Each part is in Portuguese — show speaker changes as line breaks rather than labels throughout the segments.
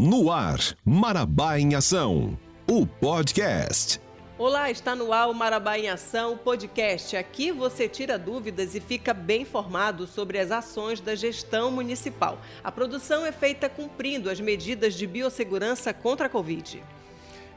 No ar, Marabá em Ação, o podcast.
Olá, está no ar o Marabá em Ação podcast. Aqui você tira dúvidas e fica bem informado sobre as ações da gestão municipal. A produção é feita cumprindo as medidas de biossegurança contra a Covid.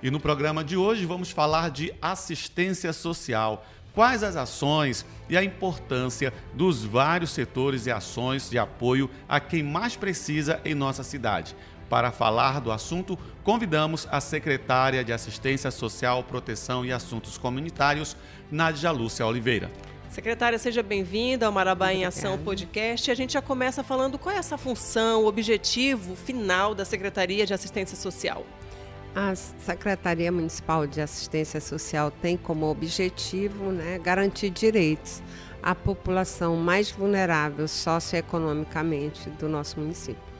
E no programa de hoje vamos falar de assistência social. Quais as ações e a importância dos vários setores e ações de apoio a quem mais precisa em nossa cidade. Para falar do assunto, convidamos a secretária de Assistência Social, Proteção e Assuntos Comunitários, Nádia Lúcia Oliveira.
Secretária, seja bem-vinda ao Marabá em Ação podcast. A gente já começa falando qual é essa função, o objetivo final da Secretaria de Assistência Social.
A Secretaria Municipal de Assistência Social tem como objetivo né, garantir direitos à população mais vulnerável socioeconomicamente do nosso município.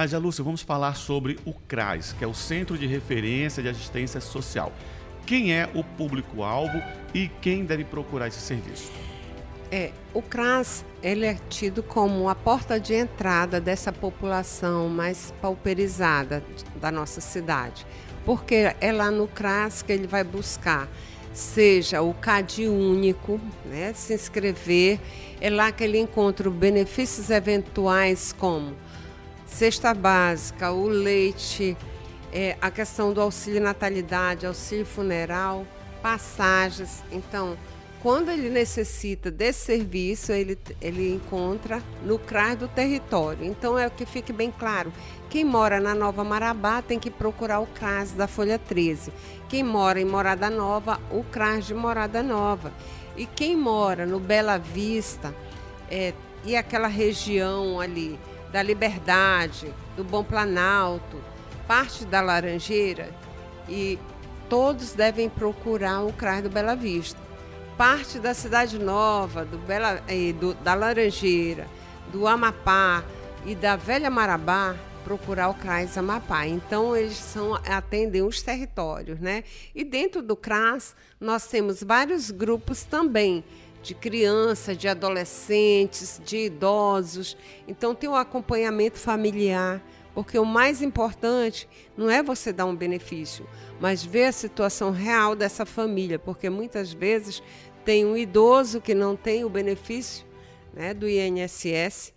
Nádia Lúcia, vamos falar sobre o CRAS, que é o Centro de Referência de Assistência Social. Quem é o público-alvo e quem deve procurar esse serviço?
É, o CRAS ele é tido como a porta de entrada dessa população mais pauperizada da nossa cidade, porque é lá no CRAS que ele vai buscar seja o CAD único, né, se inscrever, é lá que ele encontra benefícios eventuais como cesta básica, o leite, é, a questão do auxílio natalidade, auxílio funeral, passagens. Então, quando ele necessita desse serviço, ele, ele encontra no CRAS do território. Então, é o que fique bem claro. Quem mora na Nova Marabá tem que procurar o CRAS da Folha 13. Quem mora em Morada Nova, o CRAS de Morada Nova. E quem mora no Bela Vista é, e aquela região ali da Liberdade, do Bom Planalto, parte da Laranjeira e todos devem procurar o CRAS do Bela Vista. Parte da Cidade Nova, do Bela, eh, do, da Laranjeira, do Amapá e da Velha Marabá procurar o CRAS Amapá. Então, eles são, atendem os territórios, né? E dentro do CRAS, nós temos vários grupos também de crianças, de adolescentes, de idosos. Então tem o um acompanhamento familiar, porque o mais importante não é você dar um benefício, mas ver a situação real dessa família, porque muitas vezes tem um idoso que não tem o benefício né, do INSS,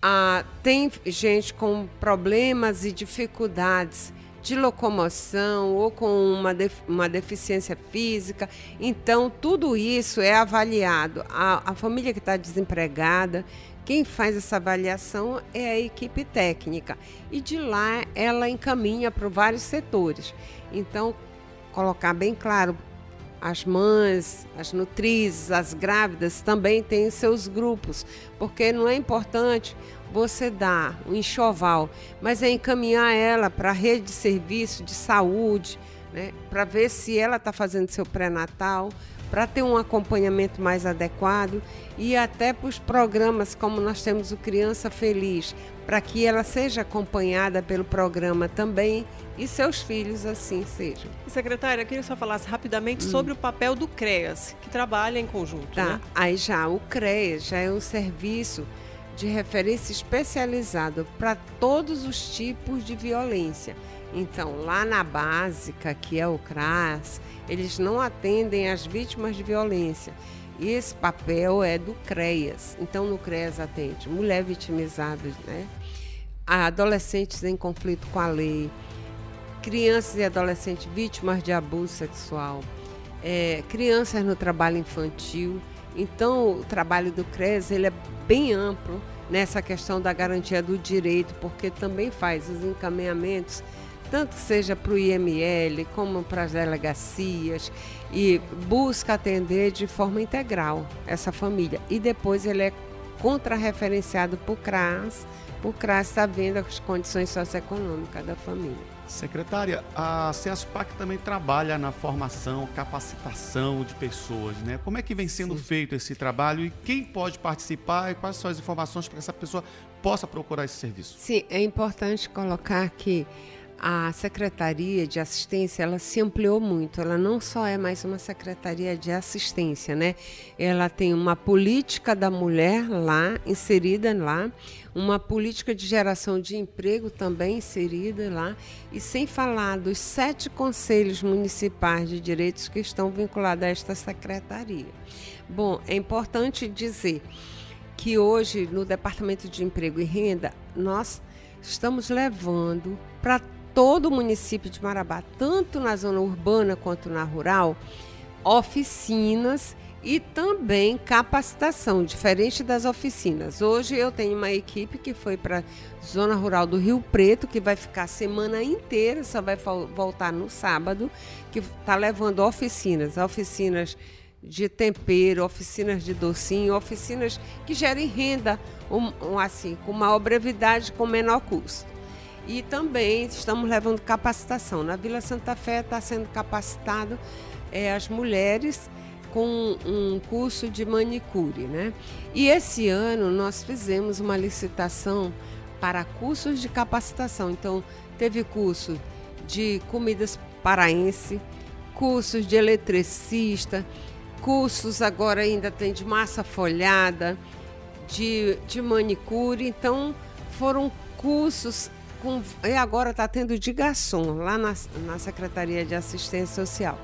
ah, tem gente com problemas e dificuldades de locomoção ou com uma, def uma deficiência física. Então, tudo isso é avaliado. A, a família que está desempregada, quem faz essa avaliação é a equipe técnica. E de lá ela encaminha para vários setores. Então, colocar bem claro, as mães, as nutrizes, as grávidas também têm seus grupos, porque não é importante você dá um enxoval, mas é encaminhar ela para a rede de serviço de saúde, né, para ver se ela está fazendo seu pré-natal, para ter um acompanhamento mais adequado e até para os programas como nós temos o Criança Feliz, para que ela seja acompanhada pelo programa também e seus filhos assim sejam.
Secretária, eu queria que você falasse rapidamente hum. sobre o papel do CREAS, que trabalha em conjunto.
Tá,
né?
aí já o CREAS já é um serviço de referência especializado para todos os tipos de violência. Então, lá na básica, que é o CRAS, eles não atendem as vítimas de violência. Esse papel é do CREAS. Então, no CREAS atende mulher vitimizada, né? adolescentes em conflito com a lei, crianças e adolescentes vítimas de abuso sexual, é, crianças no trabalho infantil então, o trabalho do CRES ele é bem amplo nessa questão da garantia do direito, porque também faz os encaminhamentos, tanto seja para o IML como para as delegacias, e busca atender de forma integral essa família. E depois ele é contrarreferenciado por CRAS, por CRAS está vendo as condições socioeconômicas da família.
Secretária, a CESPAC também trabalha na formação, capacitação de pessoas, né? Como é que vem sendo Sim. feito esse trabalho e quem pode participar e quais são as informações para que essa pessoa possa procurar esse serviço?
Sim, é importante colocar que a Secretaria de Assistência ela se ampliou muito. Ela não só é mais uma secretaria de assistência, né? Ela tem uma política da mulher lá inserida lá, uma política de geração de emprego também inserida lá, e sem falar dos sete conselhos municipais de direitos que estão vinculados a esta secretaria. Bom, é importante dizer que hoje no Departamento de Emprego e Renda nós estamos levando para todo o município de Marabá, tanto na zona urbana quanto na rural, oficinas e também capacitação, diferente das oficinas. Hoje eu tenho uma equipe que foi para a zona rural do Rio Preto, que vai ficar a semana inteira, só vai voltar no sábado, que está levando oficinas, oficinas de tempero, oficinas de docinho, oficinas que gerem renda, um, um, assim, com maior brevidade, com menor custo. E também estamos levando capacitação. Na Vila Santa Fé está sendo capacitado é, as mulheres com um curso de manicure, né? E esse ano nós fizemos uma licitação para cursos de capacitação. Então, teve curso de comidas paraense, cursos de eletricista, cursos agora ainda tem de massa folhada, de, de manicure. Então, foram cursos com, e agora está tendo de garçom lá na, na Secretaria de Assistência Social.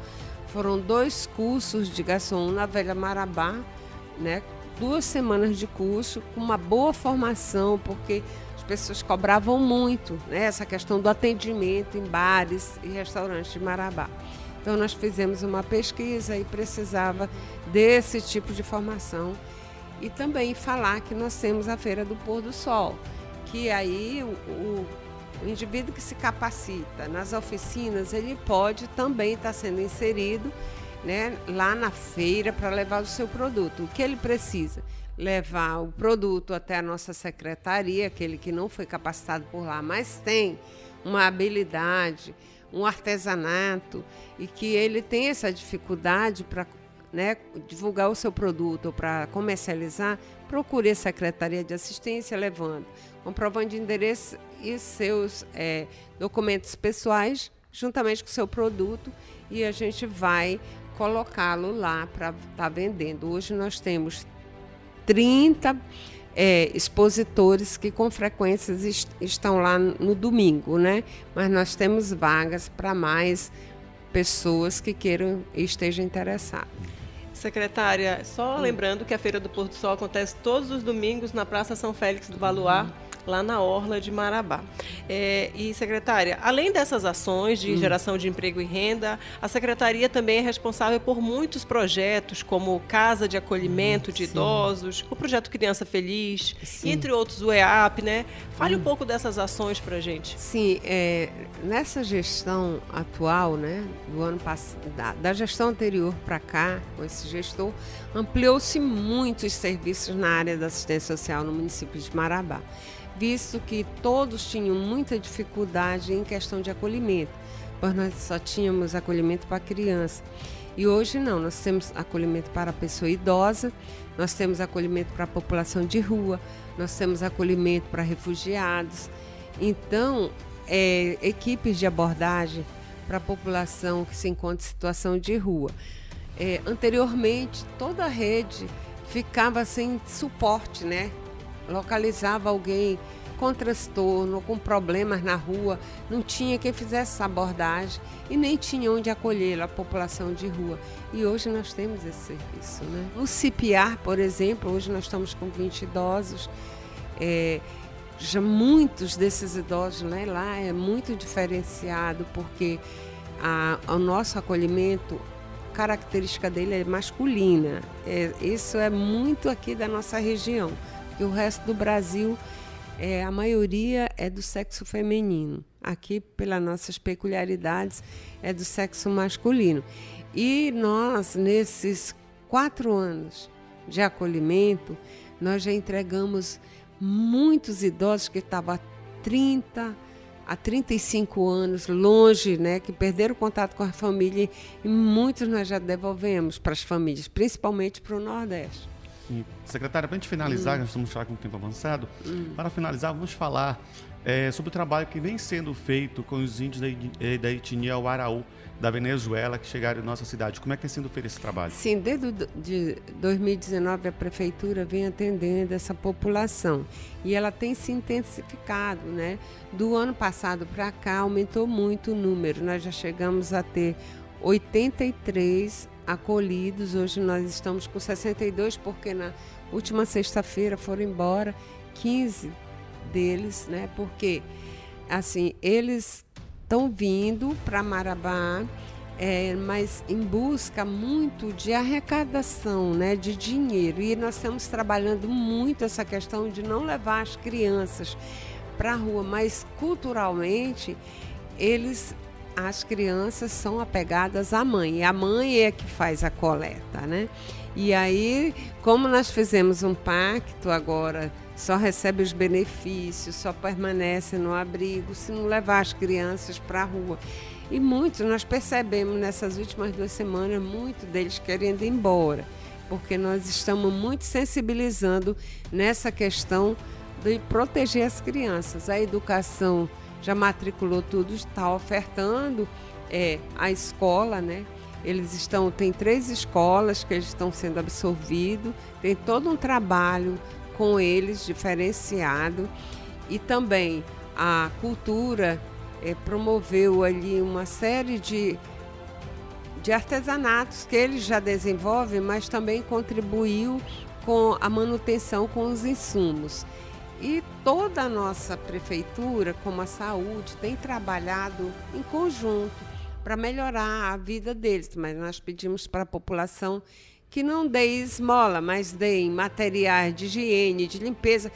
Foram dois cursos de garçom, um na Velha Marabá, né? duas semanas de curso, com uma boa formação, porque as pessoas cobravam muito né? essa questão do atendimento em bares e restaurantes de Marabá. Então nós fizemos uma pesquisa e precisava desse tipo de formação. E também falar que nós temos a Feira do Pôr do Sol, que aí o, o o indivíduo que se capacita nas oficinas, ele pode também estar sendo inserido né, lá na feira para levar o seu produto. O que ele precisa? Levar o produto até a nossa secretaria, aquele que não foi capacitado por lá, mas tem uma habilidade, um artesanato e que ele tem essa dificuldade para né, divulgar o seu produto para comercializar, procure a Secretaria de Assistência levando comprovante de endereço e seus é, documentos pessoais, juntamente com o seu produto, e a gente vai colocá-lo lá para estar tá vendendo. Hoje nós temos 30 é, expositores que com frequência est estão lá no domingo, né? Mas nós temos vagas para mais pessoas que queiram e estejam interessadas.
Secretária, só hum. lembrando que a Feira do Porto Sol acontece todos os domingos na Praça São Félix do Baluar. Lá na Orla de Marabá. É, e, secretária, além dessas ações de hum. geração de emprego e renda, a secretaria também é responsável por muitos projetos, como Casa de Acolhimento hum, de sim. Idosos, o Projeto Criança Feliz, sim. entre outros o EAP, né? Fale hum. um pouco dessas ações para gente.
Sim, é, nessa gestão atual, né, do ano passado, da, da gestão anterior para cá, com esse gestor, ampliou-se muito os serviços na área da assistência social no município de Marabá visto que todos tinham muita dificuldade em questão de acolhimento, pois nós só tínhamos acolhimento para criança. E hoje não, nós temos acolhimento para a pessoa idosa, nós temos acolhimento para a população de rua, nós temos acolhimento para refugiados. Então, é, equipes de abordagem para a população que se encontra em situação de rua. É, anteriormente, toda a rede ficava sem suporte, né? Localizava alguém com transtorno, com problemas na rua, não tinha quem fizesse essa abordagem e nem tinha onde acolher a população de rua. E hoje nós temos esse serviço. Né? O CPR, por exemplo, hoje nós estamos com 20 idosos. É, já muitos desses idosos né, lá é muito diferenciado porque a, o nosso acolhimento característica dele é masculina. É, isso é muito aqui da nossa região e o resto do Brasil, é, a maioria é do sexo feminino. Aqui, pelas nossas peculiaridades, é do sexo masculino. E nós, nesses quatro anos de acolhimento, nós já entregamos muitos idosos que estavam há 30, há 35 anos, longe, né, que perderam contato com a família, e muitos nós já devolvemos para as famílias, principalmente para o Nordeste.
Secretária, para a gente finalizar, hum. nós estamos já com o tempo avançado, hum. para finalizar, vamos falar é, sobre o trabalho que vem sendo feito com os índios da, eh, da etnia Uaraú, da Venezuela, que chegaram em nossa cidade. Como é que tem sido feito esse trabalho?
Sim, desde de 2019 a prefeitura vem atendendo essa população e ela tem se intensificado, né? Do ano passado para cá aumentou muito o número. Nós já chegamos a ter 83 acolhidos. Hoje nós estamos com 62 porque na última sexta-feira foram embora 15 deles, né? Porque assim, eles estão vindo para Marabá, é, mas em busca muito de arrecadação, né, de dinheiro. E nós estamos trabalhando muito essa questão de não levar as crianças para a rua, mas culturalmente eles as crianças são apegadas à mãe, e a mãe é que faz a coleta, né? E aí, como nós fizemos um pacto agora, só recebe os benefícios, só permanece no abrigo se não levar as crianças para a rua. E muitos, nós percebemos nessas últimas duas semanas, muitos deles querendo ir embora, porque nós estamos muito sensibilizando nessa questão de proteger as crianças. A educação já matriculou tudo, está ofertando é, a escola, né? Eles estão, tem três escolas que eles estão sendo absorvidos, tem todo um trabalho com eles diferenciado e também a cultura é, promoveu ali uma série de, de artesanatos que eles já desenvolvem, mas também contribuiu com a manutenção com os insumos. E toda a nossa prefeitura, como a saúde, tem trabalhado em conjunto para melhorar a vida deles, mas nós pedimos para a população que não dê esmola, mas deem materiais de higiene, de limpeza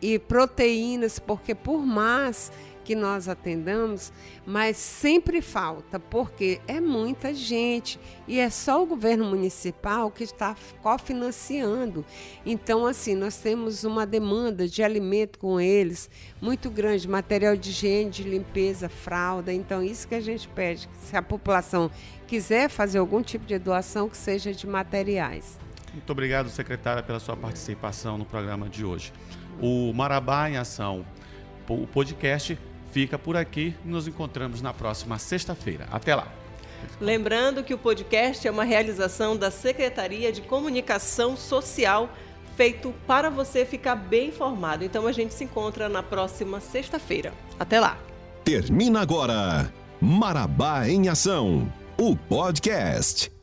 e proteínas, porque por mais que nós atendamos, mas sempre falta, porque é muita gente e é só o governo municipal que está cofinanciando. Então, assim, nós temos uma demanda de alimento com eles muito grande, material de higiene, de limpeza, fralda. Então, isso que a gente pede, se a população quiser fazer algum tipo de doação, que seja de materiais.
Muito obrigado, secretária, pela sua participação no programa de hoje. O Marabá em Ação, o podcast fica por aqui e nos encontramos na próxima sexta-feira. Até lá.
Lembrando que o podcast é uma realização da Secretaria de Comunicação Social, feito para você ficar bem informado. Então a gente se encontra na próxima sexta-feira. Até lá.
Termina agora Marabá em Ação, o podcast.